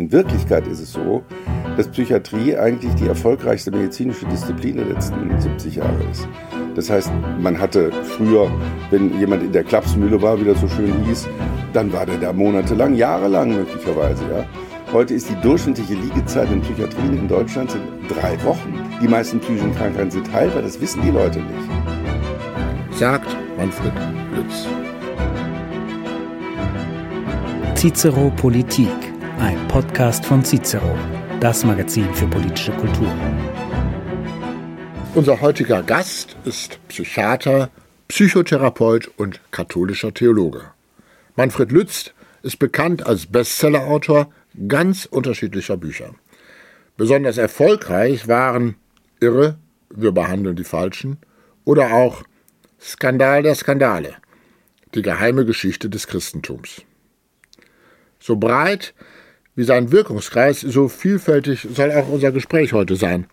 In Wirklichkeit ist es so, dass Psychiatrie eigentlich die erfolgreichste medizinische Disziplin der letzten 70 Jahre ist. Das heißt, man hatte früher, wenn jemand in der Klapsmühle war, wie das so schön hieß, dann war der da monatelang, jahrelang möglicherweise. Ja. Heute ist die durchschnittliche Liegezeit in Psychiatrien in Deutschland sind drei Wochen. Die meisten psychischen Krankheiten sind heilbar, das wissen die Leute nicht. Sagt Manfred Lütz. Cicero Politik, ein Podcast von Cicero, das Magazin für politische Kultur. Unser heutiger Gast ist Psychiater, Psychotherapeut und katholischer Theologe. Manfred Lütz ist bekannt als Bestsellerautor ganz unterschiedlicher Bücher. Besonders erfolgreich waren Irre, wir behandeln die Falschen oder auch Skandal der Skandale, die geheime Geschichte des Christentums. So breit wie sein Wirkungskreis, so vielfältig soll auch unser Gespräch heute sein.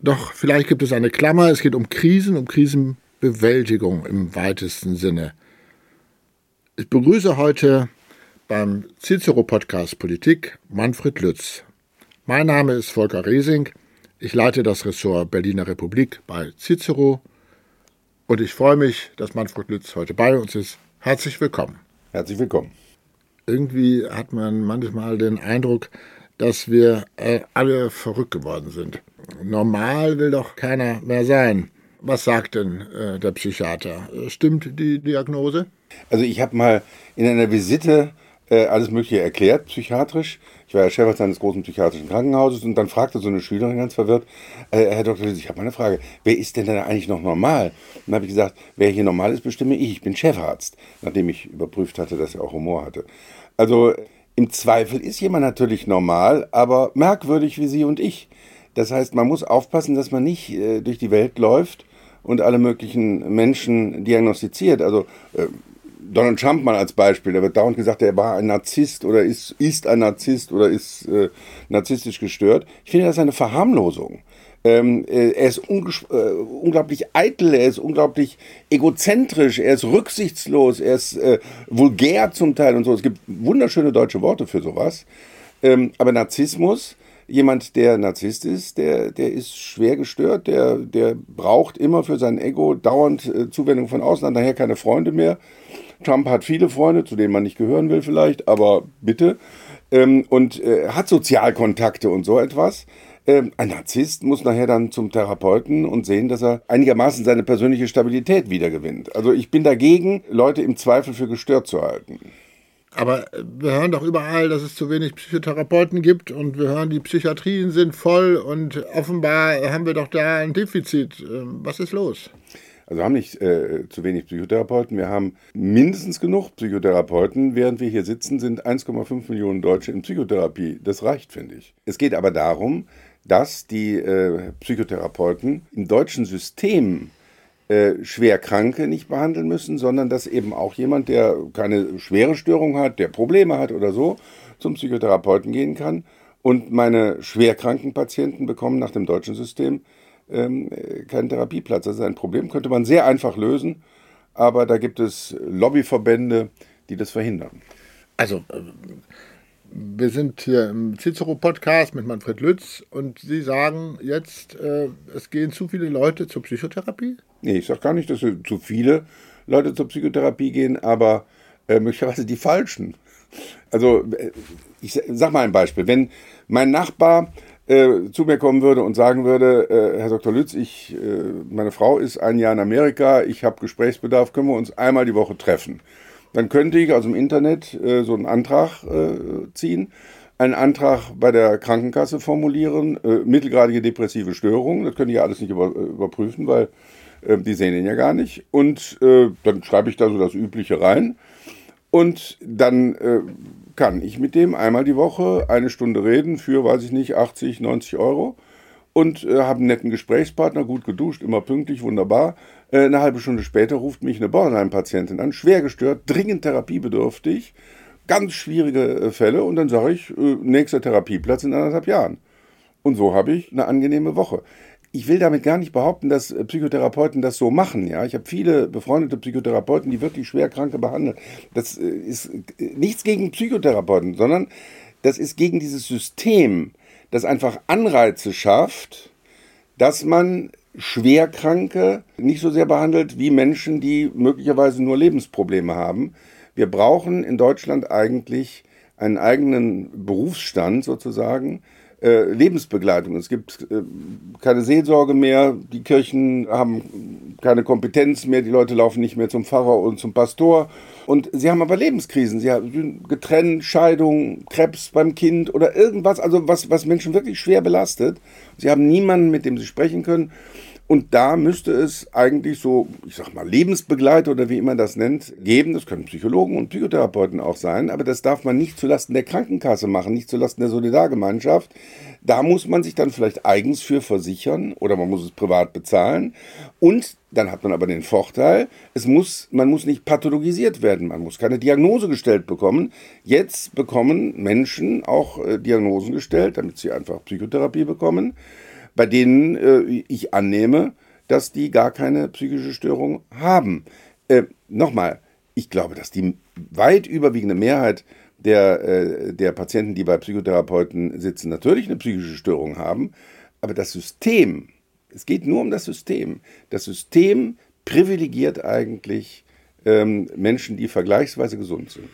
Doch vielleicht gibt es eine Klammer, es geht um Krisen, um Krisenbewältigung im weitesten Sinne. Ich begrüße heute beim Cicero Podcast Politik Manfred Lütz. Mein Name ist Volker Riesing. Ich leite das Ressort Berliner Republik bei Cicero und ich freue mich, dass Manfred Lütz heute bei uns ist. Herzlich willkommen. Herzlich willkommen irgendwie hat man manchmal den Eindruck, dass wir äh, alle verrückt geworden sind. Normal will doch keiner mehr sein. Was sagt denn äh, der Psychiater? Stimmt die Diagnose? Also ich habe mal in einer Visite äh, alles Mögliche erklärt, psychiatrisch. Ich war ja Chefarzt eines großen psychiatrischen Krankenhauses und dann fragte so eine Schülerin ganz verwirrt, äh, Herr Dr. Lüß, ich habe mal eine Frage, wer ist denn da eigentlich noch normal? Und dann habe ich gesagt, wer hier normal ist, bestimme ich, ich bin Chefarzt, nachdem ich überprüft hatte, dass er auch Humor hatte. Also im Zweifel ist jemand natürlich normal, aber merkwürdig wie Sie und ich. Das heißt, man muss aufpassen, dass man nicht äh, durch die Welt läuft und alle möglichen Menschen diagnostiziert. Also äh, Donald Trump mal als Beispiel, da wird dauernd gesagt, er war ein Narzisst oder ist, ist ein Narzisst oder ist äh, narzisstisch gestört. Ich finde das eine Verharmlosung. Ähm, äh, er ist äh, unglaublich eitel, er ist unglaublich egozentrisch, er ist rücksichtslos, er ist äh, vulgär zum Teil und so. Es gibt wunderschöne deutsche Worte für sowas. Ähm, aber Narzissmus, jemand, der Narzisst ist, der, der ist schwer gestört, der, der braucht immer für sein Ego dauernd äh, Zuwendung von außen, hat daher keine Freunde mehr. Trump hat viele Freunde, zu denen man nicht gehören will vielleicht, aber bitte. Ähm, und äh, hat Sozialkontakte und so etwas. Ähm, ein Narzisst muss nachher dann zum Therapeuten und sehen, dass er einigermaßen seine persönliche Stabilität wiedergewinnt. Also ich bin dagegen, Leute im Zweifel für gestört zu halten. Aber wir hören doch überall, dass es zu wenig Psychotherapeuten gibt und wir hören, die Psychiatrien sind voll und offenbar haben wir doch da ein Defizit. Ähm, was ist los? Also wir haben nicht äh, zu wenig Psychotherapeuten, wir haben mindestens genug Psychotherapeuten. Während wir hier sitzen, sind 1,5 Millionen Deutsche in Psychotherapie. Das reicht, finde ich. Es geht aber darum, dass die äh, Psychotherapeuten im deutschen System äh, Schwerkranke nicht behandeln müssen, sondern dass eben auch jemand, der keine schwere Störung hat, der Probleme hat oder so, zum Psychotherapeuten gehen kann. Und meine schwerkranken Patienten bekommen nach dem deutschen System ähm, keinen Therapieplatz. Das ist ein Problem, könnte man sehr einfach lösen, aber da gibt es Lobbyverbände, die das verhindern. Also, äh, wir sind hier im Cicero-Podcast mit Manfred Lütz und Sie sagen jetzt, äh, es gehen zu viele Leute zur Psychotherapie? Nee, ich sage gar nicht, dass zu viele Leute zur Psychotherapie gehen, aber äh, möglicherweise die falschen. Also, äh, ich sag mal ein Beispiel. Wenn mein Nachbar äh, zu mir kommen würde und sagen würde, äh, Herr Dr. Lütz, ich, äh, meine Frau ist ein Jahr in Amerika, ich habe Gesprächsbedarf, können wir uns einmal die Woche treffen? Dann könnte ich aus dem Internet äh, so einen Antrag äh, ziehen, einen Antrag bei der Krankenkasse formulieren, mittelgradige depressive Störungen, das könnte ich ja alles nicht über, überprüfen, weil die sehen ihn ja gar nicht. Und dann schreibe ich da so das Übliche rein. Und dann kann ich mit dem einmal die Woche eine Stunde reden für, weiß ich nicht, 80, 90 Euro und äh, habe einen netten Gesprächspartner, gut geduscht, immer pünktlich, wunderbar. Äh, eine halbe Stunde später ruft mich eine Borderline-Patientin an, schwer gestört, dringend therapiebedürftig, ganz schwierige äh, Fälle und dann sage ich, äh, nächster Therapieplatz in anderthalb Jahren. Und so habe ich eine angenehme Woche. Ich will damit gar nicht behaupten, dass äh, Psychotherapeuten das so machen. Ja, ich habe viele befreundete Psychotherapeuten, die wirklich schwer Kranke behandeln. Das äh, ist äh, nichts gegen Psychotherapeuten, sondern das ist gegen dieses System, das einfach Anreize schafft, dass man Schwerkranke nicht so sehr behandelt wie Menschen, die möglicherweise nur Lebensprobleme haben. Wir brauchen in Deutschland eigentlich einen eigenen Berufsstand sozusagen, äh, Lebensbegleitung. Es gibt äh, keine Seelsorge mehr, die Kirchen haben keine Kompetenz mehr, die Leute laufen nicht mehr zum Pfarrer und zum Pastor. Und sie haben aber Lebenskrisen. Sie haben getrennt, Scheidung, Krebs beim Kind oder irgendwas, also was, was Menschen wirklich schwer belastet. Sie haben niemanden, mit dem sie sprechen können. Und da müsste es eigentlich so, ich sag mal, Lebensbegleiter oder wie immer das nennt, geben. Das können Psychologen und Psychotherapeuten auch sein, aber das darf man nicht zulasten der Krankenkasse machen, nicht zulasten der Solidargemeinschaft. Da muss man sich dann vielleicht eigens für versichern oder man muss es privat bezahlen. Und dann hat man aber den Vorteil, es muss, man muss nicht pathologisiert werden, man muss keine Diagnose gestellt bekommen. Jetzt bekommen Menschen auch äh, Diagnosen gestellt, damit sie einfach Psychotherapie bekommen bei denen äh, ich annehme, dass die gar keine psychische Störung haben. Äh, Nochmal, ich glaube, dass die weit überwiegende Mehrheit der, äh, der Patienten, die bei Psychotherapeuten sitzen, natürlich eine psychische Störung haben. Aber das System, es geht nur um das System. Das System privilegiert eigentlich ähm, Menschen, die vergleichsweise gesund sind.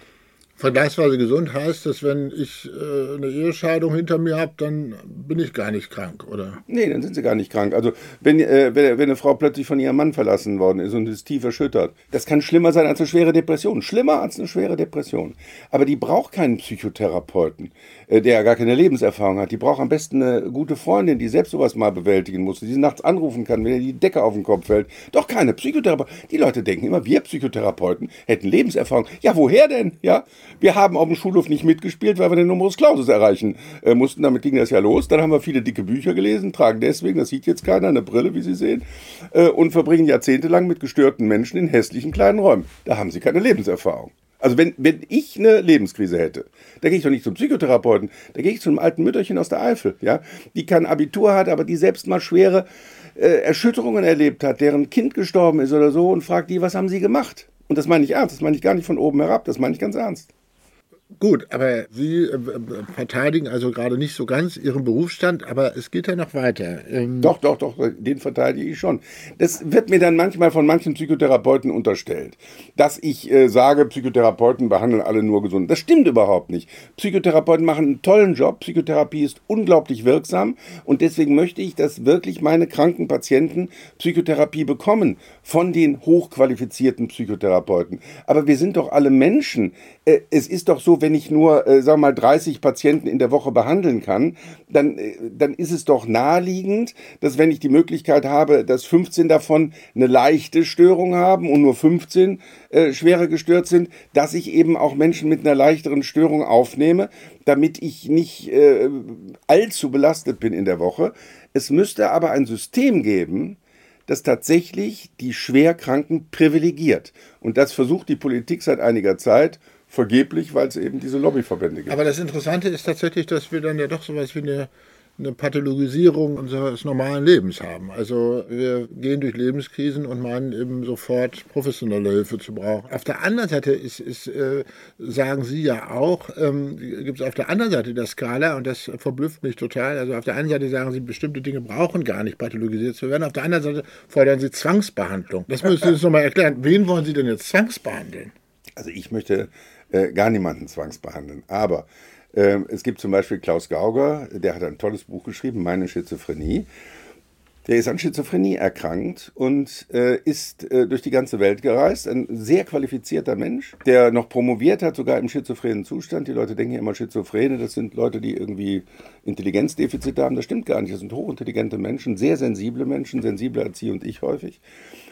Vergleichsweise gesund heißt, dass wenn ich äh, eine Ehescheidung hinter mir habe, dann bin ich gar nicht krank, oder? Nee, dann sind sie gar nicht krank. Also wenn, äh, wenn, wenn eine Frau plötzlich von ihrem Mann verlassen worden ist und ist tief erschüttert, das kann schlimmer sein als eine schwere Depression. Schlimmer als eine schwere Depression. Aber die braucht keinen Psychotherapeuten, äh, der gar keine Lebenserfahrung hat. Die braucht am besten eine gute Freundin, die selbst sowas mal bewältigen muss, die sie nachts anrufen kann, wenn ihr die Decke auf den Kopf fällt. Doch keine Psychotherapeuten. Die Leute denken immer, wir Psychotherapeuten hätten Lebenserfahrung. Ja, woher denn? Ja, wir haben auf dem Schulhof nicht mitgespielt, weil wir den Numerus Clausus erreichen äh, mussten. Damit ging das ja los. Dann haben wir viele dicke Bücher gelesen, tragen deswegen, das sieht jetzt keiner, eine Brille, wie Sie sehen, äh, und verbringen jahrzehntelang mit gestörten Menschen in hässlichen kleinen Räumen. Da haben sie keine Lebenserfahrung. Also wenn, wenn ich eine Lebenskrise hätte, da gehe ich doch nicht zum Psychotherapeuten, da gehe ich zu einem alten Mütterchen aus der Eifel, ja, die kein Abitur hat, aber die selbst mal schwere äh, Erschütterungen erlebt hat, deren Kind gestorben ist oder so und fragt die, was haben sie gemacht? Und das meine ich ernst, das meine ich gar nicht von oben herab, das meine ich ganz ernst. Gut, aber Sie äh, verteidigen also gerade nicht so ganz Ihren Berufsstand, aber es geht ja noch weiter. Ähm doch, doch, doch, den verteidige ich schon. Das wird mir dann manchmal von manchen Psychotherapeuten unterstellt, dass ich äh, sage, Psychotherapeuten behandeln alle nur gesund. Das stimmt überhaupt nicht. Psychotherapeuten machen einen tollen Job. Psychotherapie ist unglaublich wirksam und deswegen möchte ich, dass wirklich meine kranken Patienten Psychotherapie bekommen von den hochqualifizierten Psychotherapeuten. Aber wir sind doch alle Menschen. Äh, es ist doch so, wenn ich nur, äh, wir mal, 30 Patienten in der Woche behandeln kann, dann, äh, dann ist es doch naheliegend, dass wenn ich die Möglichkeit habe, dass 15 davon eine leichte Störung haben und nur 15 äh, schwerer gestört sind, dass ich eben auch Menschen mit einer leichteren Störung aufnehme, damit ich nicht äh, allzu belastet bin in der Woche. Es müsste aber ein System geben, das tatsächlich die Schwerkranken privilegiert. Und das versucht die Politik seit einiger Zeit vergeblich, weil es eben diese Lobbyverbände gibt. Aber das Interessante ist tatsächlich, dass wir dann ja doch sowas wie eine, eine Pathologisierung unseres normalen Lebens haben. Also wir gehen durch Lebenskrisen und meinen eben sofort professionelle Hilfe zu brauchen. Auf der anderen Seite ist, ist äh, sagen Sie ja auch, ähm, gibt es auf der anderen Seite der Skala, und das verblüfft mich total, also auf der einen Seite sagen Sie, bestimmte Dinge brauchen gar nicht pathologisiert zu werden, auf der anderen Seite fordern Sie Zwangsbehandlung. Das müssen Sie uns nochmal erklären. Wen wollen Sie denn jetzt zwangsbehandeln? Also ich möchte äh, gar niemanden zwangsbehandeln. Aber äh, es gibt zum Beispiel Klaus Gauger, der hat ein tolles Buch geschrieben, Meine Schizophrenie. Der ist an Schizophrenie erkrankt und äh, ist äh, durch die ganze Welt gereist. Ein sehr qualifizierter Mensch, der noch promoviert hat, sogar im schizophrenen Zustand. Die Leute denken ja immer, Schizophrene, das sind Leute, die irgendwie Intelligenzdefizite haben. Das stimmt gar nicht. Das sind hochintelligente Menschen, sehr sensible Menschen, sensibler als Sie und ich häufig.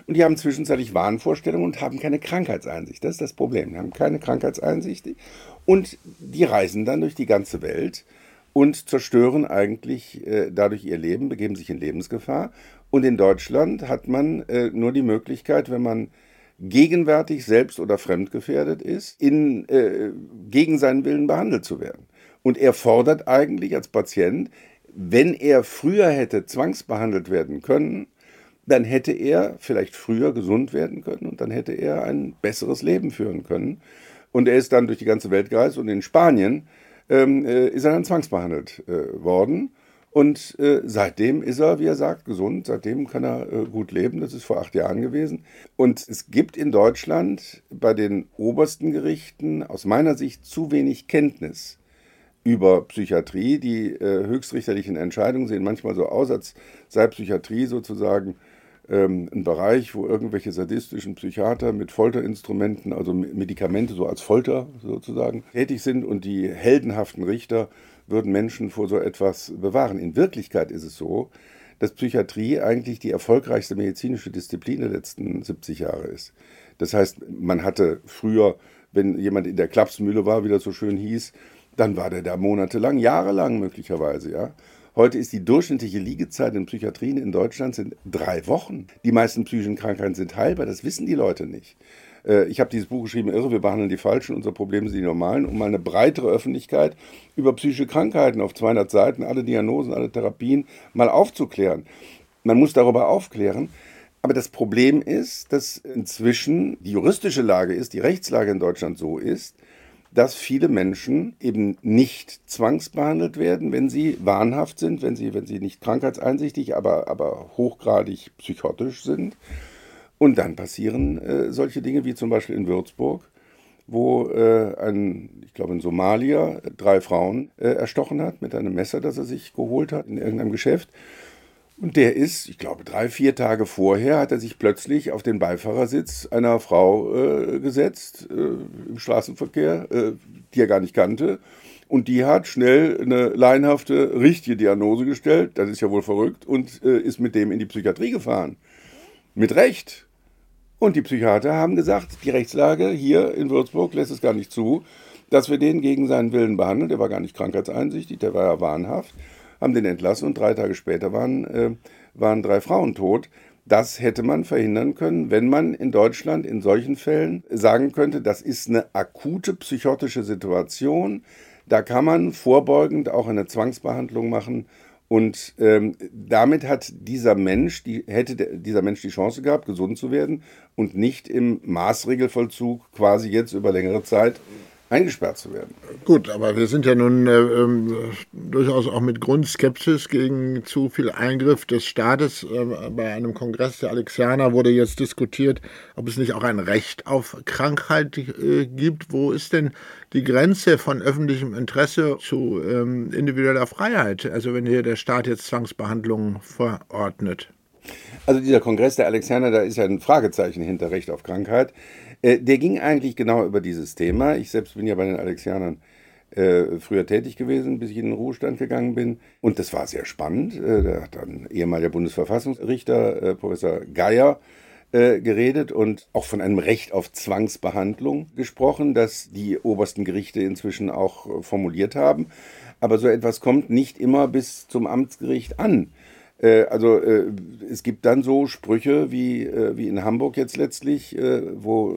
Und die haben zwischenzeitlich Wahnvorstellungen und haben keine Krankheitseinsicht. Das ist das Problem. Die haben keine Krankheitseinsicht. Und die reisen dann durch die ganze Welt und zerstören eigentlich äh, dadurch ihr Leben, begeben sich in Lebensgefahr. Und in Deutschland hat man äh, nur die Möglichkeit, wenn man gegenwärtig selbst oder fremdgefährdet ist, in, äh, gegen seinen Willen behandelt zu werden. Und er fordert eigentlich als Patient, wenn er früher hätte zwangsbehandelt werden können, dann hätte er vielleicht früher gesund werden können und dann hätte er ein besseres Leben führen können. Und er ist dann durch die ganze Welt gereist und in Spanien ähm, äh, ist er dann zwangsbehandelt äh, worden. Und äh, seitdem ist er, wie er sagt, gesund. Seitdem kann er äh, gut leben. Das ist vor acht Jahren gewesen. Und es gibt in Deutschland bei den obersten Gerichten aus meiner Sicht zu wenig Kenntnis über Psychiatrie. Die äh, höchstrichterlichen Entscheidungen sehen manchmal so aus, als sei Psychiatrie sozusagen ähm, ein Bereich, wo irgendwelche sadistischen Psychiater mit Folterinstrumenten, also Medikamente so als Folter sozusagen, tätig sind und die heldenhaften Richter würden Menschen vor so etwas bewahren. In Wirklichkeit ist es so, dass Psychiatrie eigentlich die erfolgreichste medizinische Disziplin der letzten 70 Jahre ist. Das heißt, man hatte früher, wenn jemand in der Klapsmühle war, wie das so schön hieß, dann war der da monatelang, jahrelang möglicherweise, ja. Heute ist die durchschnittliche Liegezeit in Psychiatrien in Deutschland sind drei Wochen. Die meisten psychischen Krankheiten sind heilbar, das wissen die Leute nicht. Äh, ich habe dieses Buch geschrieben, Irre, wir behandeln die Falschen, unser Problem sind die Normalen, um mal eine breitere Öffentlichkeit über psychische Krankheiten auf 200 Seiten, alle Diagnosen, alle Therapien mal aufzuklären. Man muss darüber aufklären. Aber das Problem ist, dass inzwischen die juristische Lage ist, die Rechtslage in Deutschland so ist, dass viele Menschen eben nicht zwangsbehandelt werden, wenn sie wahnhaft sind, wenn sie, wenn sie nicht krankheitseinsichtig, aber, aber hochgradig psychotisch sind. Und dann passieren äh, solche Dinge wie zum Beispiel in Würzburg, wo äh, ein, ich glaube in Somalia, drei Frauen äh, erstochen hat mit einem Messer, das er sich geholt hat in irgendeinem Geschäft. Und der ist, ich glaube, drei, vier Tage vorher hat er sich plötzlich auf den Beifahrersitz einer Frau äh, gesetzt äh, im Straßenverkehr, äh, die er gar nicht kannte. Und die hat schnell eine laienhafte, richtige Diagnose gestellt, das ist ja wohl verrückt, und äh, ist mit dem in die Psychiatrie gefahren. Mit Recht. Und die Psychiater haben gesagt, die Rechtslage hier in Würzburg lässt es gar nicht zu, dass wir den gegen seinen Willen behandeln. Der war gar nicht krankheitseinsichtig, der war ja wahnhaft haben den entlassen und drei Tage später waren, äh, waren drei Frauen tot. Das hätte man verhindern können, wenn man in Deutschland in solchen Fällen sagen könnte, das ist eine akute psychotische Situation. Da kann man vorbeugend auch eine Zwangsbehandlung machen. Und ähm, damit hat dieser Mensch, die, hätte dieser Mensch die Chance gehabt, gesund zu werden und nicht im Maßregelvollzug quasi jetzt über längere Zeit eingesperrt zu werden. Gut, aber wir sind ja nun äh, äh, durchaus auch mit Grundskepsis gegen zu viel Eingriff des Staates. Äh, bei einem Kongress der Alexianer wurde jetzt diskutiert, ob es nicht auch ein Recht auf Krankheit äh, gibt. Wo ist denn die Grenze von öffentlichem Interesse zu ähm, individueller Freiheit? Also wenn hier der Staat jetzt Zwangsbehandlungen verordnet. Also dieser Kongress der Alexianer, da ist ja ein Fragezeichen hinter Recht auf Krankheit. Äh, der ging eigentlich genau über dieses Thema. Ich selbst bin ja bei den Alexianern äh, früher tätig gewesen, bis ich in den Ruhestand gegangen bin. Und das war sehr spannend. Äh, da hat dann ehemaliger Bundesverfassungsrichter, äh, Professor Geier, äh, geredet und auch von einem Recht auf Zwangsbehandlung gesprochen, das die obersten Gerichte inzwischen auch äh, formuliert haben. Aber so etwas kommt nicht immer bis zum Amtsgericht an. Äh, also äh, es gibt dann so Sprüche wie, äh, wie in Hamburg jetzt letztlich, wo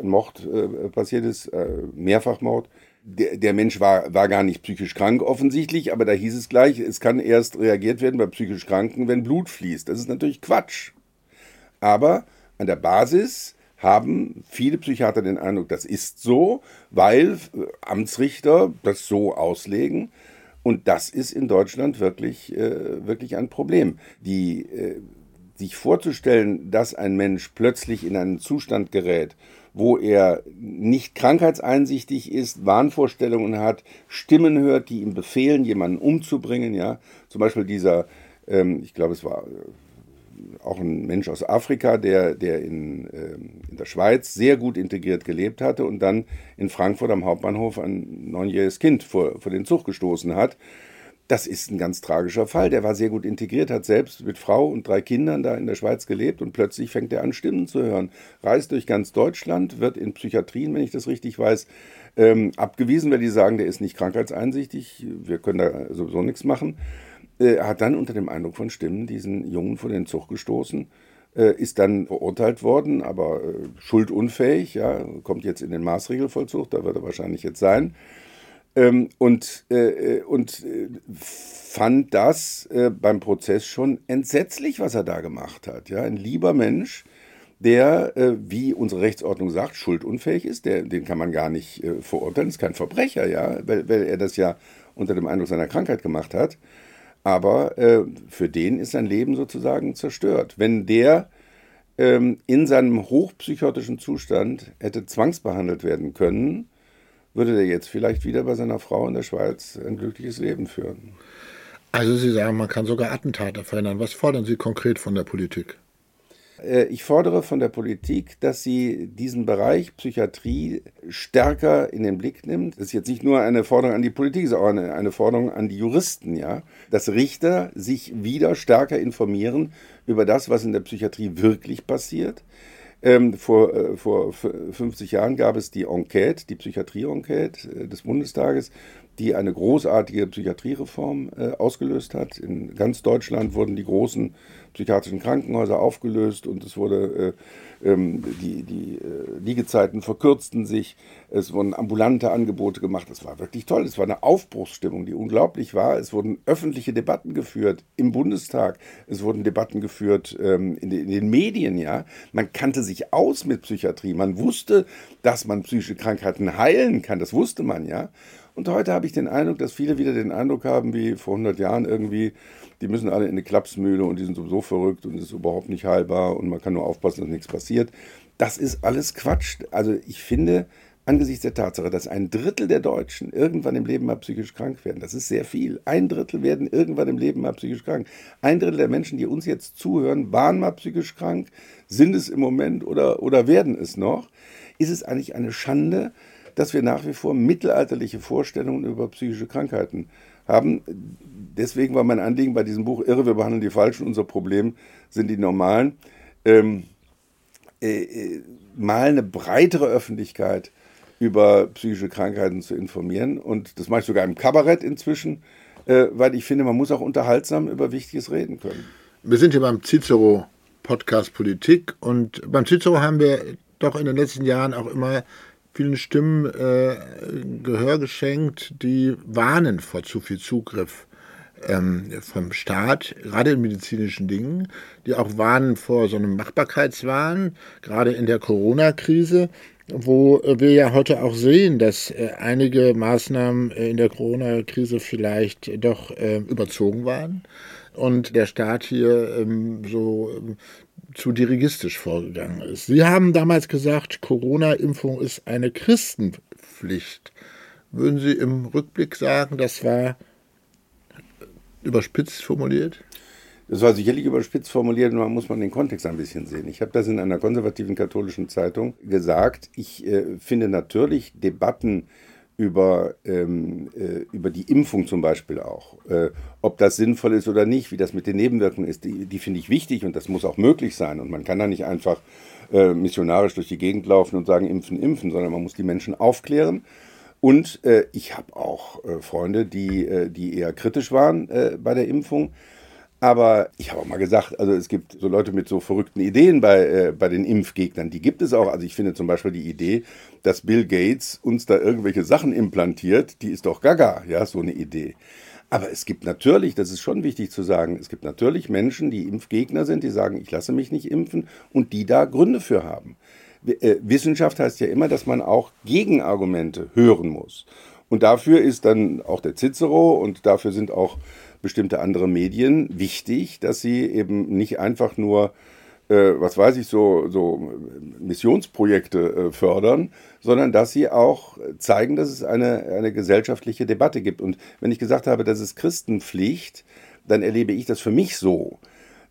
ein Mord passiert ist, Mehrfachmord. Der, der Mensch war, war gar nicht psychisch krank offensichtlich, aber da hieß es gleich, es kann erst reagiert werden bei psychisch Kranken, wenn Blut fließt. Das ist natürlich Quatsch. Aber an der Basis haben viele Psychiater den Eindruck, das ist so, weil Amtsrichter das so auslegen. Und das ist in Deutschland wirklich, äh, wirklich ein Problem. Die, äh, sich vorzustellen, dass ein Mensch plötzlich in einen Zustand gerät, wo er nicht krankheitseinsichtig ist, Wahnvorstellungen hat, Stimmen hört, die ihm befehlen, jemanden umzubringen, ja. Zum Beispiel dieser, ähm, ich glaube, es war auch ein Mensch aus Afrika, der, der in, äh, in der Schweiz sehr gut integriert gelebt hatte und dann in Frankfurt am Hauptbahnhof ein neunjähriges Kind vor, vor den Zug gestoßen hat. Das ist ein ganz tragischer Fall. Der war sehr gut integriert, hat selbst mit Frau und drei Kindern da in der Schweiz gelebt und plötzlich fängt er an, Stimmen zu hören. Reist durch ganz Deutschland, wird in Psychiatrien, wenn ich das richtig weiß, ähm, abgewiesen, weil die sagen, der ist nicht krankheitseinsichtig, wir können da sowieso nichts machen. Äh, hat dann unter dem Eindruck von Stimmen diesen Jungen vor den Zug gestoßen, äh, ist dann verurteilt worden, aber äh, schuldunfähig, ja, kommt jetzt in den Maßregelvollzug, da wird er wahrscheinlich jetzt sein. ähm, und, äh, äh und äh, fand das beim Prozess schon entsetzlich, was er da gemacht hat. Ja, ein lieber Mensch, der, wie unsere Rechtsordnung sagt, schuldunfähig ist, der, den kann man gar nicht verurteilen, ist kein Verbrecher, ja, weil, weil er das ja unter dem Eindruck seiner Krankheit gemacht hat. Aber äh, für den ist sein Leben sozusagen zerstört. Wenn der ähm, in seinem hochpsychotischen Zustand hätte zwangsbehandelt werden können, würde der jetzt vielleicht wieder bei seiner Frau in der Schweiz ein glückliches Leben führen. Also Sie sagen, man kann sogar Attentate verhindern. Was fordern Sie konkret von der Politik? Äh, ich fordere von der Politik, dass sie diesen Bereich Psychiatrie stärker in den Blick nimmt. Das ist jetzt nicht nur eine Forderung an die Politik, sondern eine, eine Forderung an die Juristen, ja. Dass Richter sich wieder stärker informieren über das, was in der Psychiatrie wirklich passiert. Ähm, vor, äh, vor 50 Jahren gab es die Enquete, die Psychiatrie-Enquete äh, des Bundestages, die eine großartige Psychiatriereform äh, ausgelöst hat. In ganz Deutschland wurden die großen psychiatrischen Krankenhäuser aufgelöst und es wurde äh, ähm, die, die äh, Liegezeiten verkürzten sich, es wurden ambulante Angebote gemacht. Das war wirklich toll. Es war eine Aufbruchsstimmung, die unglaublich war. Es wurden öffentliche Debatten geführt im Bundestag. Es wurden Debatten geführt ähm, in, den, in den Medien. Ja, man kannte sich aus mit Psychiatrie. Man wusste, dass man psychische Krankheiten heilen kann. Das wusste man ja. Und heute habe ich den Eindruck, dass viele wieder den Eindruck haben, wie vor 100 Jahren irgendwie, die müssen alle in eine Klapsmühle und die sind sowieso verrückt und es ist überhaupt nicht heilbar und man kann nur aufpassen, dass nichts passiert. Das ist alles Quatsch. Also ich finde, angesichts der Tatsache, dass ein Drittel der Deutschen irgendwann im Leben mal psychisch krank werden, das ist sehr viel. Ein Drittel werden irgendwann im Leben mal psychisch krank. Ein Drittel der Menschen, die uns jetzt zuhören, waren mal psychisch krank, sind es im Moment oder, oder werden es noch. Ist es eigentlich eine Schande, dass wir nach wie vor mittelalterliche Vorstellungen über psychische Krankheiten haben. Deswegen war mein Anliegen bei diesem Buch Irre, wir behandeln die Falschen, unser Problem sind die Normalen. Ähm, äh, äh, mal eine breitere Öffentlichkeit über psychische Krankheiten zu informieren. Und das mache ich sogar im Kabarett inzwischen, äh, weil ich finde, man muss auch unterhaltsam über Wichtiges reden können. Wir sind hier beim Cicero Podcast Politik und beim Cicero haben wir doch in den letzten Jahren auch immer vielen Stimmen äh, Gehör geschenkt, die warnen vor zu viel Zugriff ähm, vom Staat, gerade in medizinischen Dingen, die auch warnen vor so einem Machbarkeitswahn, gerade in der Corona-Krise, wo wir ja heute auch sehen, dass äh, einige Maßnahmen in der Corona-Krise vielleicht doch äh, überzogen waren und der Staat hier ähm, so ähm, zu dirigistisch vorgegangen ist. Sie haben damals gesagt, Corona-Impfung ist eine Christenpflicht. Würden Sie im Rückblick sagen, das war überspitzt formuliert? Das war sicherlich überspitzt formuliert, nur muss man den Kontext ein bisschen sehen. Ich habe das in einer konservativen katholischen Zeitung gesagt. Ich äh, finde natürlich Debatten über, ähm, äh, über die Impfung zum Beispiel auch. Äh, ob das sinnvoll ist oder nicht, wie das mit den Nebenwirkungen ist, die, die finde ich wichtig und das muss auch möglich sein. Und man kann da nicht einfach äh, missionarisch durch die Gegend laufen und sagen, impfen, impfen, sondern man muss die Menschen aufklären. Und äh, ich habe auch äh, Freunde, die, die eher kritisch waren bei der Impfung. Aber ich habe auch mal gesagt, also es gibt so Leute mit so verrückten Ideen bei, äh, bei den Impfgegnern. Die gibt es auch. Also ich finde zum Beispiel die Idee, dass Bill Gates uns da irgendwelche Sachen implantiert, die ist doch gaga, ja, so eine Idee. Aber es gibt natürlich, das ist schon wichtig zu sagen, es gibt natürlich Menschen, die Impfgegner sind, die sagen, ich lasse mich nicht impfen und die da Gründe für haben. Äh, Wissenschaft heißt ja immer, dass man auch Gegenargumente hören muss. Und dafür ist dann auch der Cicero und dafür sind auch bestimmte andere Medien wichtig, dass sie eben nicht einfach nur, äh, was weiß ich, so, so Missionsprojekte äh, fördern, sondern dass sie auch zeigen, dass es eine, eine gesellschaftliche Debatte gibt. Und wenn ich gesagt habe, das ist Christenpflicht, dann erlebe ich das für mich so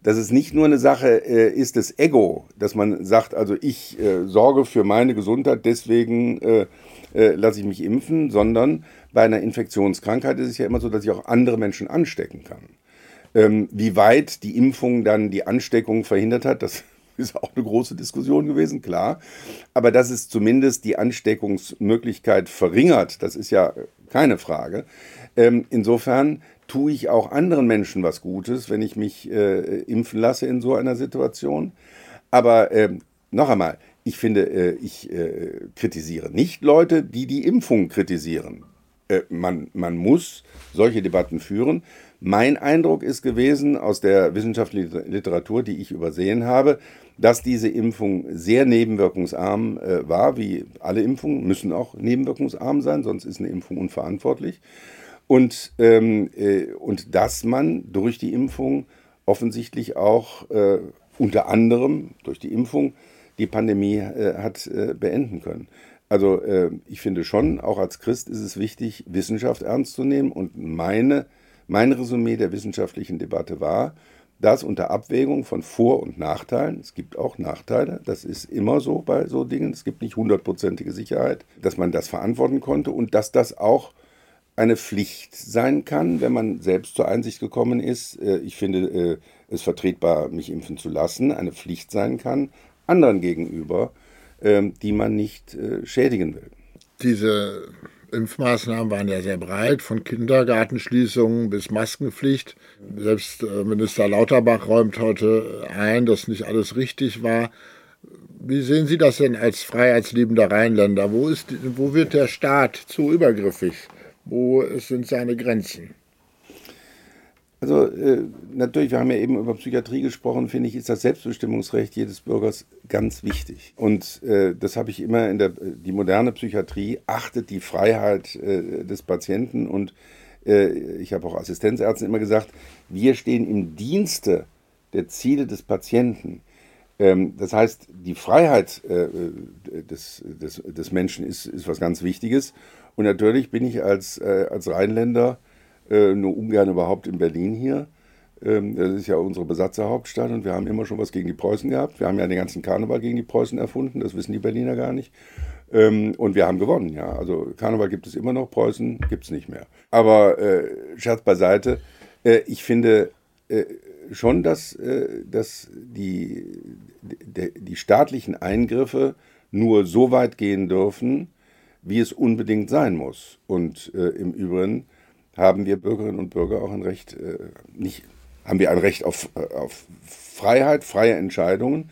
dass es nicht nur eine Sache äh, ist des Ego, dass man sagt, also ich sorge für meine Gesundheit, deswegen lasse ich mich impfen, sondern bei einer Infektionskrankheit ist es ja immer so, dass ich auch andere Menschen anstecken kann. Ähm, wie weit die Impfung dann die Ansteckung verhindert hat, das ist auch eine große Diskussion gewesen, klar. Aber dass es zumindest die Ansteckungsmöglichkeit verringert, das ist ja keine Frage. Ähm, insofern tue ich auch anderen Menschen was Gutes, wenn ich mich äh, impfen lasse in so einer Situation. Aber äh, noch einmal, ich finde, äh, ich äh, kritisiere nicht Leute, die die Impfung kritisieren. Äh, man, man muss solche Debatten führen. Mein Eindruck ist gewesen aus der wissenschaftlichen Literatur, die ich übersehen habe, dass diese Impfung sehr nebenwirkungsarm äh, war, wie alle Impfungen müssen auch nebenwirkungsarm sein, sonst ist eine Impfung unverantwortlich. Und, ähm, äh, und dass man durch die Impfung offensichtlich auch äh, unter anderem durch die Impfung die Pandemie äh, hat äh, beenden können. Also äh, ich finde schon, auch als Christ ist es wichtig, Wissenschaft ernst zu nehmen. Und meine, mein Resümee der wissenschaftlichen Debatte war, dass unter Abwägung von Vor- und Nachteilen, es gibt auch Nachteile, das ist immer so bei so Dingen, es gibt nicht hundertprozentige Sicherheit, dass man das verantworten konnte und dass das auch eine Pflicht sein kann, wenn man selbst zur Einsicht gekommen ist, äh, ich finde äh, es vertretbar, mich impfen zu lassen, eine Pflicht sein kann, anderen gegenüber, die man nicht äh, schädigen will. Diese Impfmaßnahmen waren ja sehr breit, von Kindergartenschließungen bis Maskenpflicht. Selbst äh, Minister Lauterbach räumt heute ein, dass nicht alles richtig war. Wie sehen Sie das denn als freiheitsliebender Rheinländer? Wo, ist, wo wird der Staat zu übergriffig? Wo sind seine Grenzen? Also äh, natürlich, wir haben ja eben über Psychiatrie gesprochen, finde ich, ist das Selbstbestimmungsrecht jedes Bürgers ganz wichtig. Und äh, das habe ich immer in der, die moderne Psychiatrie achtet die Freiheit äh, des Patienten und äh, ich habe auch Assistenzärzten immer gesagt, wir stehen im Dienste der Ziele des Patienten. Ähm, das heißt, die Freiheit äh, des, des, des Menschen ist, ist was ganz Wichtiges. Und natürlich bin ich als, äh, als Rheinländer äh, nur ungern überhaupt in Berlin hier. Ähm, das ist ja unsere Besatzerhauptstadt und wir haben immer schon was gegen die Preußen gehabt. Wir haben ja den ganzen Karneval gegen die Preußen erfunden, das wissen die Berliner gar nicht. Ähm, und wir haben gewonnen, ja. Also Karneval gibt es immer noch, Preußen gibt es nicht mehr. Aber äh, Scherz beiseite, äh, ich finde äh, schon, dass, äh, dass die, die, die staatlichen Eingriffe nur so weit gehen dürfen, wie es unbedingt sein muss. Und äh, im Übrigen haben wir Bürgerinnen und Bürger auch ein Recht, äh, nicht, haben wir ein Recht auf, äh, auf Freiheit, freie Entscheidungen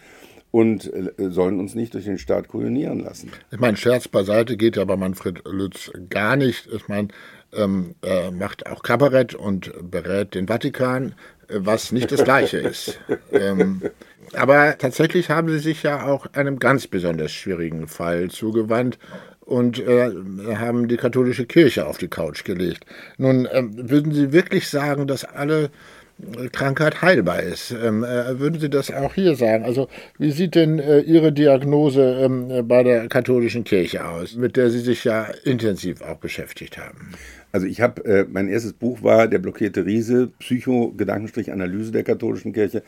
und äh, sollen uns nicht durch den Staat kolonieren lassen. Ich meine, Scherz beiseite geht ja bei Manfred Lütz gar nicht. Ich meine, ähm, er macht auch Kabarett und berät den Vatikan, was nicht das Gleiche ist. ähm, aber tatsächlich haben sie sich ja auch einem ganz besonders schwierigen Fall zugewandt und äh, haben die katholische Kirche auf die Couch gelegt. Nun, ähm, würden Sie wirklich sagen, dass alle äh, Krankheit heilbar ist. Ähm, äh, würden Sie das auch hier sagen? Also wie sieht denn äh, Ihre Diagnose ähm, bei der katholischen Kirche aus, mit der Sie sich ja intensiv auch beschäftigt haben? Also ich habe, äh, mein erstes Buch war Der blockierte Riese, Psycho-Gedankenstrich-Analyse der katholischen Kirche.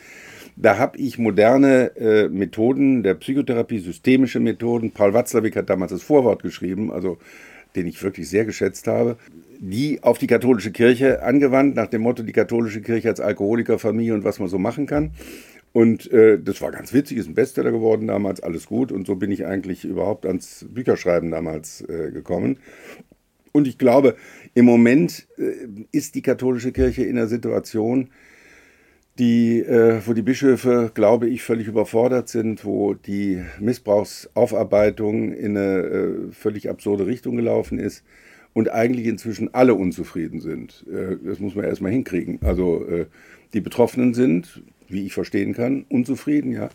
Da habe ich moderne äh, Methoden der Psychotherapie, systemische Methoden. Paul Watzlawick hat damals das Vorwort geschrieben, also den ich wirklich sehr geschätzt habe, die auf die katholische Kirche angewandt, nach dem Motto, die katholische Kirche als Alkoholikerfamilie und was man so machen kann. Und äh, das war ganz witzig, ist ein Bestseller geworden damals, alles gut. Und so bin ich eigentlich überhaupt ans Bücherschreiben damals äh, gekommen. Und ich glaube, im Moment äh, ist die katholische Kirche in einer Situation, die, äh, wo die Bischöfe, glaube ich, völlig überfordert sind, wo die Missbrauchsaufarbeitung in eine äh, völlig absurde Richtung gelaufen ist und eigentlich inzwischen alle unzufrieden sind. Äh, das muss man erstmal hinkriegen. Also äh, die Betroffenen sind, wie ich verstehen kann, unzufrieden, ja.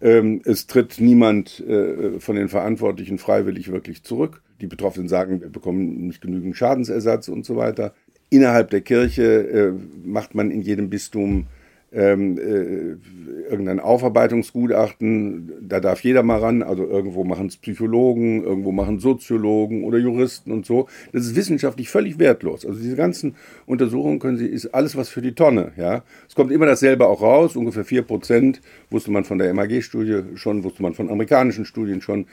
Ähm, es tritt niemand äh, von den Verantwortlichen freiwillig wirklich zurück. Die Betroffenen sagen, wir bekommen nicht genügend Schadensersatz und so weiter. Innerhalb der Kirche äh, macht man in jedem Bistum ähm, äh, irgendein Aufarbeitungsgutachten, da darf jeder mal ran, also irgendwo machen es Psychologen, irgendwo machen Soziologen oder Juristen und so. Das ist wissenschaftlich völlig wertlos. Also diese ganzen Untersuchungen können Sie, ist alles was für die Tonne, ja. Es kommt immer dasselbe auch raus, ungefähr 4% wusste man von der MAG-Studie schon, wusste man von amerikanischen Studien schon.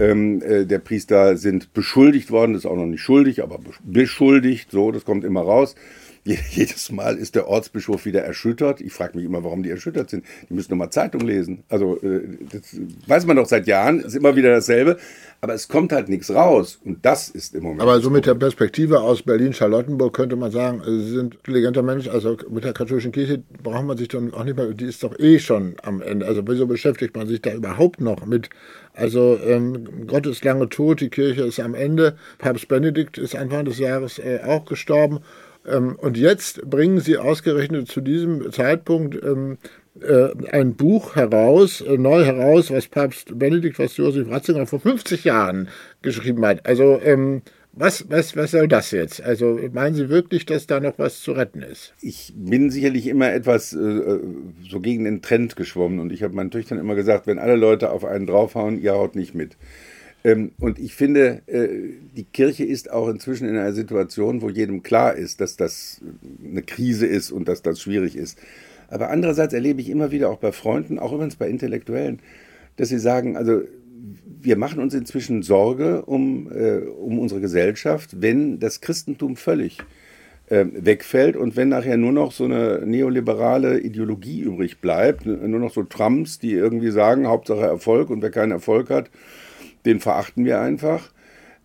Ähm, äh, der Priester sind beschuldigt worden, das ist auch noch nicht schuldig, aber beschuldigt, so, das kommt immer raus. Jedes Mal ist der Ortsbischof wieder erschüttert. Ich frage mich immer, warum die erschüttert sind. Die müssen doch mal Zeitung lesen. Also, äh, das weiß man doch seit Jahren, ist immer wieder dasselbe. Aber es kommt halt nichts raus. Und das ist im Moment. Aber so mit der Perspektive aus Berlin-Charlottenburg könnte man sagen, Sie sind intelligenter Mensch. Also mit der katholischen Kirche braucht man sich dann auch nicht mehr, die ist doch eh schon am Ende. Also wieso beschäftigt man sich da überhaupt noch mit? Also ähm, Gott ist lange tot, die Kirche ist am Ende. Papst Benedikt ist Anfang des Jahres äh, auch gestorben. Ähm, und jetzt bringen Sie ausgerechnet zu diesem Zeitpunkt ähm, äh, ein Buch heraus, äh, neu heraus, was Papst Benedikt, was Josef Ratzinger vor 50 Jahren geschrieben hat. Also ähm, was, was, was soll das jetzt? Also meinen Sie wirklich, dass da noch was zu retten ist? Ich bin sicherlich immer etwas äh, so gegen den Trend geschwommen und ich habe meinen Töchtern immer gesagt, wenn alle Leute auf einen draufhauen, ihr haut nicht mit. Ähm, und ich finde, äh, die Kirche ist auch inzwischen in einer Situation, wo jedem klar ist, dass das eine Krise ist und dass das schwierig ist. Aber andererseits erlebe ich immer wieder auch bei Freunden, auch übrigens bei Intellektuellen, dass sie sagen, also wir machen uns inzwischen Sorge um, äh, um unsere Gesellschaft, wenn das Christentum völlig äh, wegfällt und wenn nachher nur noch so eine neoliberale Ideologie übrig bleibt, nur noch so Trumps, die irgendwie sagen, Hauptsache Erfolg und wer keinen Erfolg hat, den verachten wir einfach.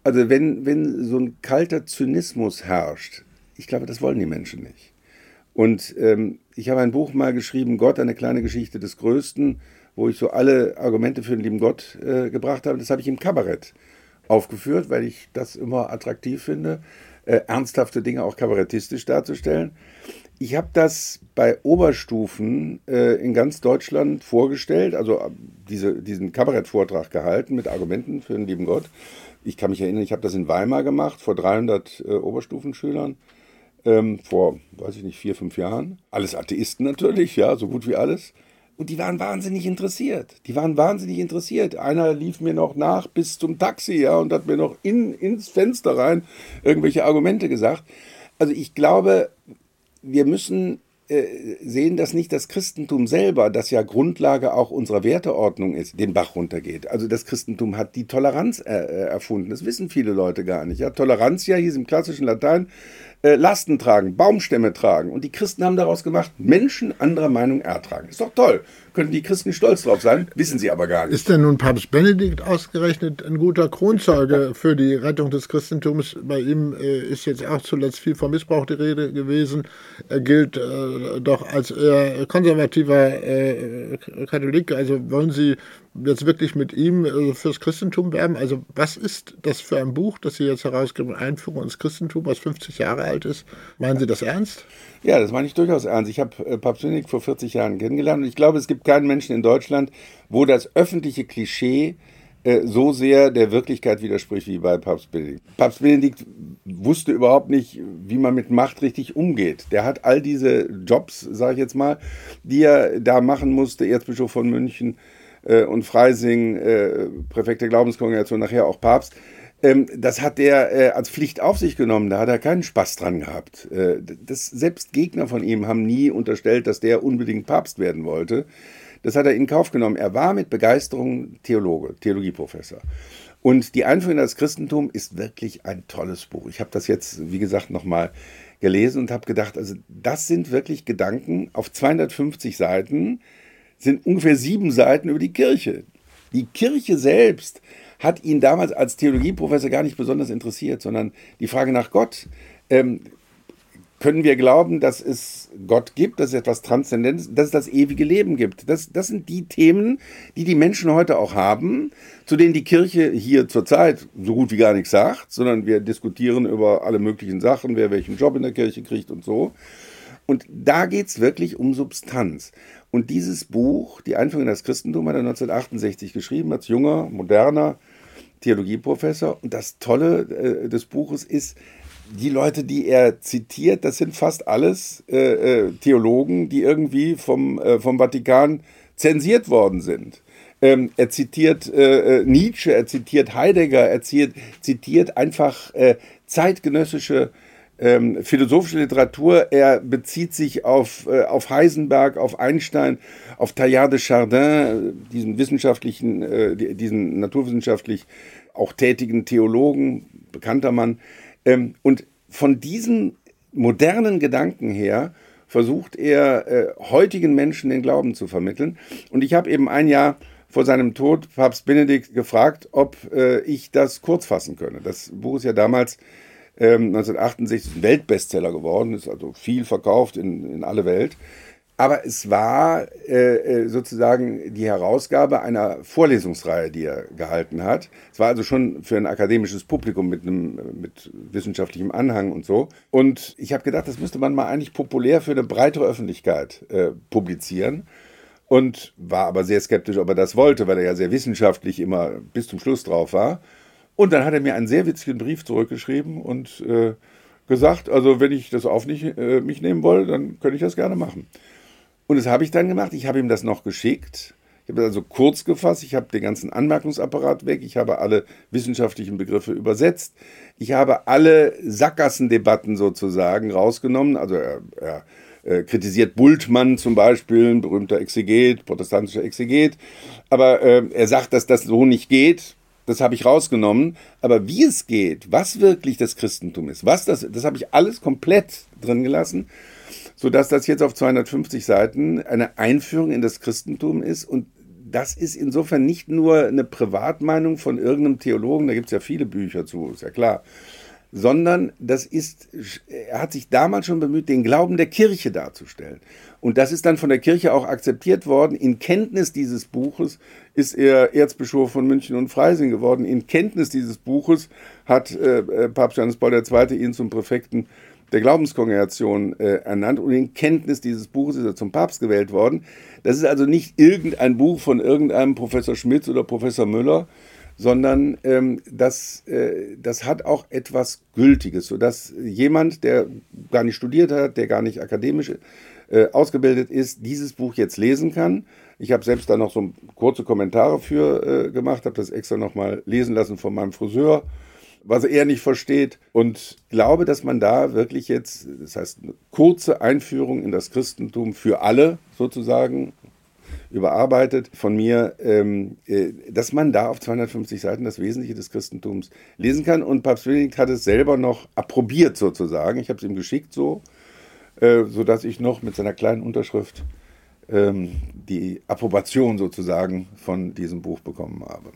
Also wenn, wenn so ein kalter Zynismus herrscht, ich glaube, das wollen die Menschen nicht. Und ähm, ich habe ein Buch mal geschrieben, Gott, eine kleine Geschichte des Größten, wo ich so alle Argumente für den lieben Gott äh, gebracht habe. Das habe ich im Kabarett aufgeführt, weil ich das immer attraktiv finde, äh, ernsthafte Dinge auch kabarettistisch darzustellen. Ich habe das bei Oberstufen äh, in ganz Deutschland vorgestellt, also äh, diese, diesen Kabarettvortrag gehalten mit Argumenten für den lieben Gott. Ich kann mich erinnern, ich habe das in Weimar gemacht vor 300 äh, Oberstufenschülern ähm, vor, weiß ich nicht, vier, fünf Jahren. Alles Atheisten natürlich, ja, so gut wie alles. Und die waren wahnsinnig interessiert. Die waren wahnsinnig interessiert. Einer lief mir noch nach bis zum Taxi, ja, und hat mir noch in, ins Fenster rein irgendwelche Argumente gesagt. Also ich glaube, wir müssen äh, sehen, dass nicht das Christentum selber, das ja Grundlage auch unserer Werteordnung ist, den Bach runtergeht. Also das Christentum hat die Toleranz äh, äh erfunden. Das wissen viele Leute gar nicht. Ja? Toleranz ja hieß im klassischen Latein äh, Lasten tragen, Baumstämme tragen. Und die Christen haben daraus gemacht, Menschen anderer Meinung ertragen. Ist doch toll. Könnten die Christen stolz drauf sein, wissen sie aber gar nicht. Ist denn nun Papst Benedikt ausgerechnet ein guter Kronzeuge für die Rettung des Christentums? Bei ihm äh, ist jetzt auch zuletzt viel vom Missbrauch die Rede gewesen. Er gilt äh, doch als eher konservativer äh, Katholik. Also wollen Sie jetzt wirklich mit ihm äh, fürs Christentum werben? Also was ist das für ein Buch, das Sie jetzt herausgeben, Einführung ins Christentum, was 50 Jahre alt ist? Meinen Sie das ernst? Ja, das meine ich durchaus ernst. Ich habe äh, Papst Benedikt vor 40 Jahren kennengelernt und ich glaube, es gibt keinen Menschen in Deutschland, wo das öffentliche Klischee äh, so sehr der Wirklichkeit widerspricht wie bei Papst Benedikt. Papst Benedikt wusste überhaupt nicht, wie man mit Macht richtig umgeht. Der hat all diese Jobs, sage ich jetzt mal, die er da machen musste, Erzbischof von München, äh, und Freising, äh, Präfekt der Glaubenskongregation, nachher auch Papst. Ähm, das hat er äh, als Pflicht auf sich genommen, da hat er keinen Spaß dran gehabt. Äh, das, selbst Gegner von ihm haben nie unterstellt, dass der unbedingt Papst werden wollte. Das hat er in Kauf genommen. Er war mit Begeisterung Theologe, Theologieprofessor. Und die Einführung in das Christentum ist wirklich ein tolles Buch. Ich habe das jetzt, wie gesagt, nochmal gelesen und habe gedacht, also das sind wirklich Gedanken auf 250 Seiten, sind ungefähr sieben Seiten über die Kirche. Die Kirche selbst hat ihn damals als Theologieprofessor gar nicht besonders interessiert, sondern die Frage nach Gott. Ähm, können wir glauben, dass es Gott gibt, dass es etwas Transzendentes, dass es das ewige Leben gibt? Das, das sind die Themen, die die Menschen heute auch haben, zu denen die Kirche hier zurzeit so gut wie gar nichts sagt, sondern wir diskutieren über alle möglichen Sachen, wer welchen Job in der Kirche kriegt und so. Und da geht es wirklich um Substanz. Und dieses Buch, Die Einführung in das Christentum, hat er 1968 geschrieben, als junger, moderner Theologieprofessor. Und das Tolle äh, des Buches ist, die Leute, die er zitiert, das sind fast alles äh, äh, Theologen, die irgendwie vom, äh, vom Vatikan zensiert worden sind. Ähm, er zitiert äh, äh, Nietzsche, er zitiert Heidegger, er zitiert, zitiert einfach zeitgenössische ähm, philosophische Literatur. Er bezieht sich auf, äh, auf Heisenberg, auf Einstein, auf Teilhard de Chardin, diesen wissenschaftlichen, äh, diesen naturwissenschaftlich auch tätigen Theologen, bekannter Mann. Ähm, und von diesen modernen Gedanken her versucht er äh, heutigen Menschen den Glauben zu vermitteln. Und ich habe eben ein Jahr vor seinem Tod Papst Benedikt gefragt, ob äh, ich das kurz fassen könne. Das Buch ist ja damals ähm, 1968 ein Weltbestseller geworden, ist also viel verkauft in, in alle Welt. Aber es war äh, äh, sozusagen die Herausgabe einer Vorlesungsreihe, die er gehalten hat. Es war also schon für ein akademisches Publikum mit einem mit wissenschaftlichem Anhang und so. Und ich habe gedacht, das müsste man mal eigentlich populär für eine breitere Öffentlichkeit äh, publizieren. Und war aber sehr skeptisch, ob er das wollte, weil er ja sehr wissenschaftlich immer bis zum Schluss drauf war. Und dann hat er mir einen sehr witzigen Brief zurückgeschrieben und äh, gesagt, also wenn ich das auf nicht, äh, mich nehmen wolle, dann könnte ich das gerne machen. Und das habe ich dann gemacht. Ich habe ihm das noch geschickt. Ich habe das also kurz gefasst. Ich habe den ganzen Anmerkungsapparat weg. Ich habe alle wissenschaftlichen Begriffe übersetzt. Ich habe alle Sackgassendebatten sozusagen rausgenommen. Also er, er äh, kritisiert Bultmann zum Beispiel, ein berühmter Exeget, protestantischer Exeget. Aber äh, er sagt, dass das so nicht geht. Das habe ich rausgenommen. Aber wie es geht, was wirklich das Christentum ist, was das, das habe ich alles komplett drin gelassen sodass das jetzt auf 250 Seiten eine Einführung in das Christentum ist. Und das ist insofern nicht nur eine Privatmeinung von irgendeinem Theologen, da gibt es ja viele Bücher zu, ist ja klar, sondern das ist, er hat sich damals schon bemüht, den Glauben der Kirche darzustellen. Und das ist dann von der Kirche auch akzeptiert worden. In Kenntnis dieses Buches ist er Erzbischof von München und Freising geworden. In Kenntnis dieses Buches hat äh, äh Papst Johannes Paul II. ihn zum Präfekten der Glaubenskongregation äh, ernannt und in Kenntnis dieses Buches ist er zum Papst gewählt worden. Das ist also nicht irgendein Buch von irgendeinem Professor Schmitz oder Professor Müller, sondern ähm, das, äh, das hat auch etwas Gültiges, sodass jemand, der gar nicht studiert hat, der gar nicht akademisch äh, ausgebildet ist, dieses Buch jetzt lesen kann. Ich habe selbst da noch so kurze Kommentare für äh, gemacht, habe das extra nochmal lesen lassen von meinem Friseur was er nicht versteht. Und glaube, dass man da wirklich jetzt, das heißt, eine kurze Einführung in das Christentum für alle sozusagen überarbeitet von mir, ähm, äh, dass man da auf 250 Seiten das Wesentliche des Christentums lesen kann. Und Papst Benedikt hat es selber noch approbiert sozusagen. Ich habe es ihm geschickt so, äh, sodass ich noch mit seiner kleinen Unterschrift ähm, die Approbation sozusagen von diesem Buch bekommen habe.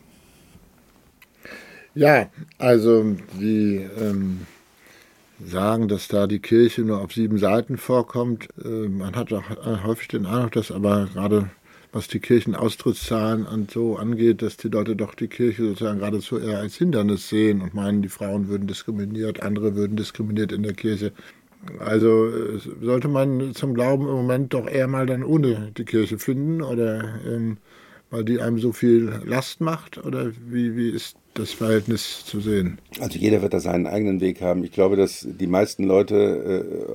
Ja, also die ähm, sagen, dass da die Kirche nur auf sieben Seiten vorkommt. Äh, man hat auch äh, häufig den Eindruck, dass aber gerade was die Kirchenaustrittszahlen und so angeht, dass die Leute doch die Kirche sozusagen geradezu eher als Hindernis sehen und meinen, die Frauen würden diskriminiert, andere würden diskriminiert in der Kirche. Also sollte man zum Glauben im Moment doch eher mal dann ohne die Kirche finden oder ähm, weil die einem so viel Last macht? Oder wie, wie ist das Verhältnis zu sehen? Also jeder wird da seinen eigenen Weg haben. Ich glaube, dass die meisten Leute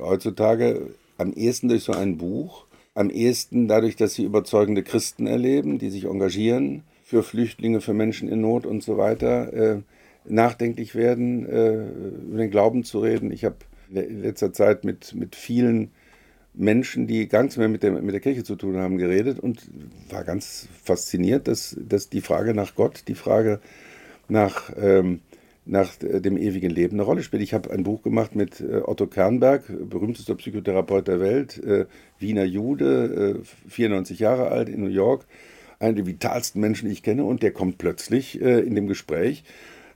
äh, heutzutage am ehesten durch so ein Buch, am ehesten dadurch, dass sie überzeugende Christen erleben, die sich engagieren für Flüchtlinge, für Menschen in Not und so weiter, äh, nachdenklich werden, äh, über den Glauben zu reden. Ich habe in letzter Zeit mit, mit vielen Menschen, die gar nichts mehr mit der, mit der Kirche zu tun haben, geredet und war ganz fasziniert, dass, dass die Frage nach Gott, die Frage nach, ähm, nach dem ewigen Leben eine Rolle spielt. Ich habe ein Buch gemacht mit äh, Otto Kernberg, berühmtester Psychotherapeut der Welt, äh, Wiener Jude, äh, 94 Jahre alt in New York, einer der vitalsten Menschen, die ich kenne, und der kommt plötzlich äh, in dem Gespräch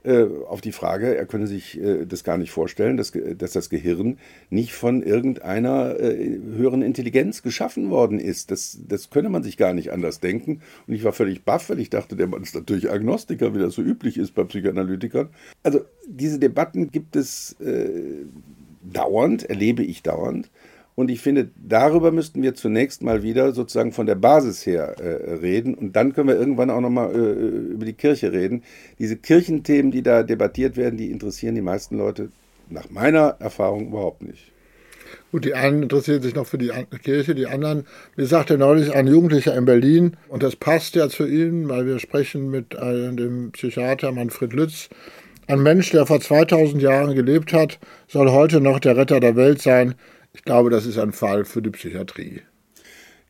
äh, auf die Frage, er könne sich äh, das gar nicht vorstellen, dass, dass das Gehirn nicht von irgendeiner äh, höheren Intelligenz geschaffen worden ist. Das, das könne man sich gar nicht anders denken. Und ich war völlig baff, weil ich dachte, der Mann ist natürlich Agnostiker, wie das so üblich ist bei Psychoanalytikern. Also diese Debatten gibt es äh, dauernd, erlebe ich dauernd. Und ich finde, darüber müssten wir zunächst mal wieder sozusagen von der Basis her äh, reden. Und dann können wir irgendwann auch nochmal äh, über die Kirche reden. Diese Kirchenthemen, die da debattiert werden, die interessieren die meisten Leute nach meiner Erfahrung überhaupt nicht. Gut, die einen interessieren sich noch für die Kirche, die anderen, mir sagte neulich ein Jugendlicher in Berlin, und das passt ja zu Ihnen, weil wir sprechen mit äh, dem Psychiater Manfred Lütz, ein Mensch, der vor 2000 Jahren gelebt hat, soll heute noch der Retter der Welt sein. Ich glaube, das ist ein Fall für die Psychiatrie.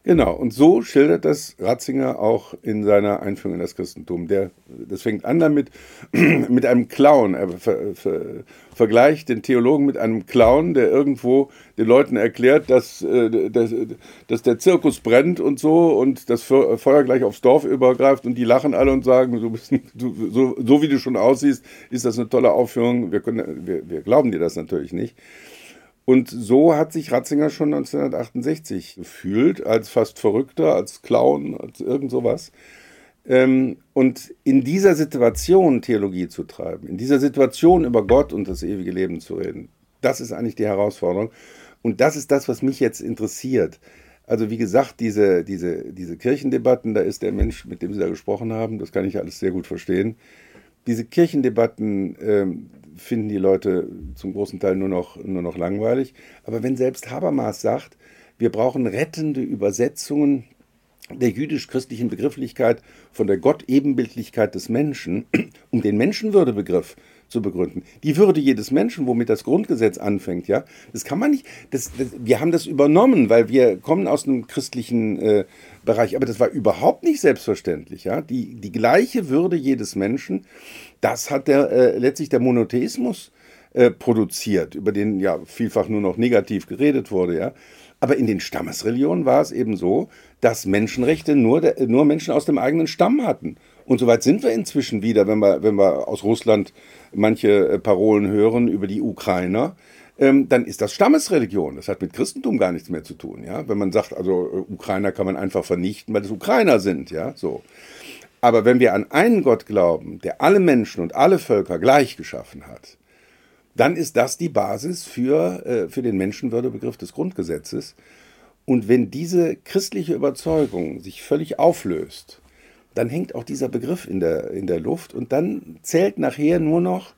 Genau, und so schildert das Ratzinger auch in seiner Einführung in das Christentum. Der, das fängt an damit, mit einem Clown. Er ver, ver, vergleicht den Theologen mit einem Clown, der irgendwo den Leuten erklärt, dass, äh, dass, dass der Zirkus brennt und so und das Feuer gleich aufs Dorf übergreift und die lachen alle und sagen, du, so, so wie du schon aussiehst, ist das eine tolle Aufführung. Wir, können, wir, wir glauben dir das natürlich nicht. Und so hat sich Ratzinger schon 1968 gefühlt, als fast Verrückter, als Clown, als irgend sowas. Ähm, und in dieser Situation Theologie zu treiben, in dieser Situation über Gott und das ewige Leben zu reden, das ist eigentlich die Herausforderung. Und das ist das, was mich jetzt interessiert. Also wie gesagt, diese, diese, diese Kirchendebatten, da ist der Mensch, mit dem Sie da gesprochen haben, das kann ich alles sehr gut verstehen. Diese Kirchendebatten, ähm, finden die Leute zum großen Teil nur noch, nur noch langweilig. Aber wenn selbst Habermas sagt, wir brauchen rettende Übersetzungen der jüdisch-christlichen Begrifflichkeit von der Gott-Ebenbildlichkeit des Menschen, um den Menschenwürdebegriff zu begründen. Die Würde jedes Menschen, womit das Grundgesetz anfängt, ja, das kann man nicht. Das, das, wir haben das übernommen, weil wir kommen aus einem christlichen äh, Bereich, aber das war überhaupt nicht selbstverständlich, ja. Die, die gleiche Würde jedes Menschen, das hat der, äh, letztlich der Monotheismus äh, produziert, über den ja vielfach nur noch negativ geredet wurde, ja. Aber in den Stammesreligionen war es eben so, dass Menschenrechte nur, der, nur Menschen aus dem eigenen Stamm hatten. Und soweit sind wir inzwischen wieder, wenn wir, wenn wir aus Russland manche äh, Parolen hören über die Ukrainer. Ähm, dann ist das Stammesreligion. Das hat mit Christentum gar nichts mehr zu tun. Ja? Wenn man sagt, also äh, Ukrainer kann man einfach vernichten, weil das Ukrainer sind. Ja? So. Aber wenn wir an einen Gott glauben, der alle Menschen und alle Völker gleich geschaffen hat, dann ist das die Basis für, äh, für den Menschenwürdebegriff des Grundgesetzes. Und wenn diese christliche Überzeugung sich völlig auflöst, dann hängt auch dieser Begriff in der, in der Luft und dann zählt nachher nur noch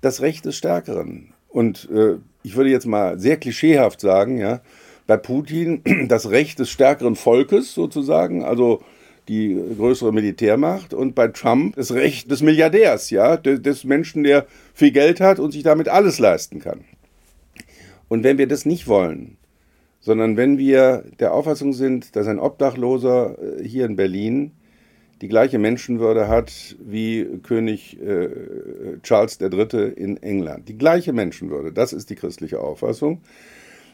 das Recht des Stärkeren. Und äh, ich würde jetzt mal sehr klischeehaft sagen, ja, bei Putin das Recht des stärkeren Volkes sozusagen, also die größere Militärmacht und bei Trump das Recht des Milliardärs, ja, des, Menschen, der viel Geld hat und sich damit alles leisten kann. Und wenn wir das nicht wollen, sondern wenn wir der Auffassung sind, dass ein Obdachloser äh, hier in Berlin die gleiche Menschenwürde hat wie König äh, Charles III. in England. Die gleiche Menschenwürde, das ist die christliche Auffassung.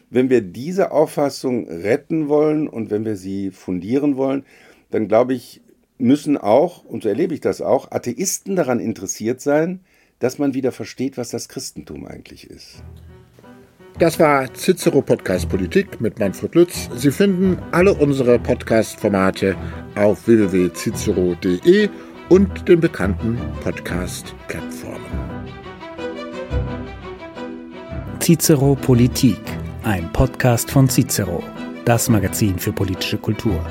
Wenn wir diese Auffassung retten wollen und wenn wir sie fundieren wollen, dann glaube ich, müssen auch, und so erlebe ich das auch, Atheisten daran interessiert sein, dass man wieder versteht, was das Christentum eigentlich ist. Das war Cicero Podcast Politik mit Manfred Lütz. Sie finden alle unsere Podcast-Formate auf www.cicero.de und den bekannten Podcast-Plattformen. Cicero Politik, ein Podcast von Cicero, das Magazin für politische Kultur.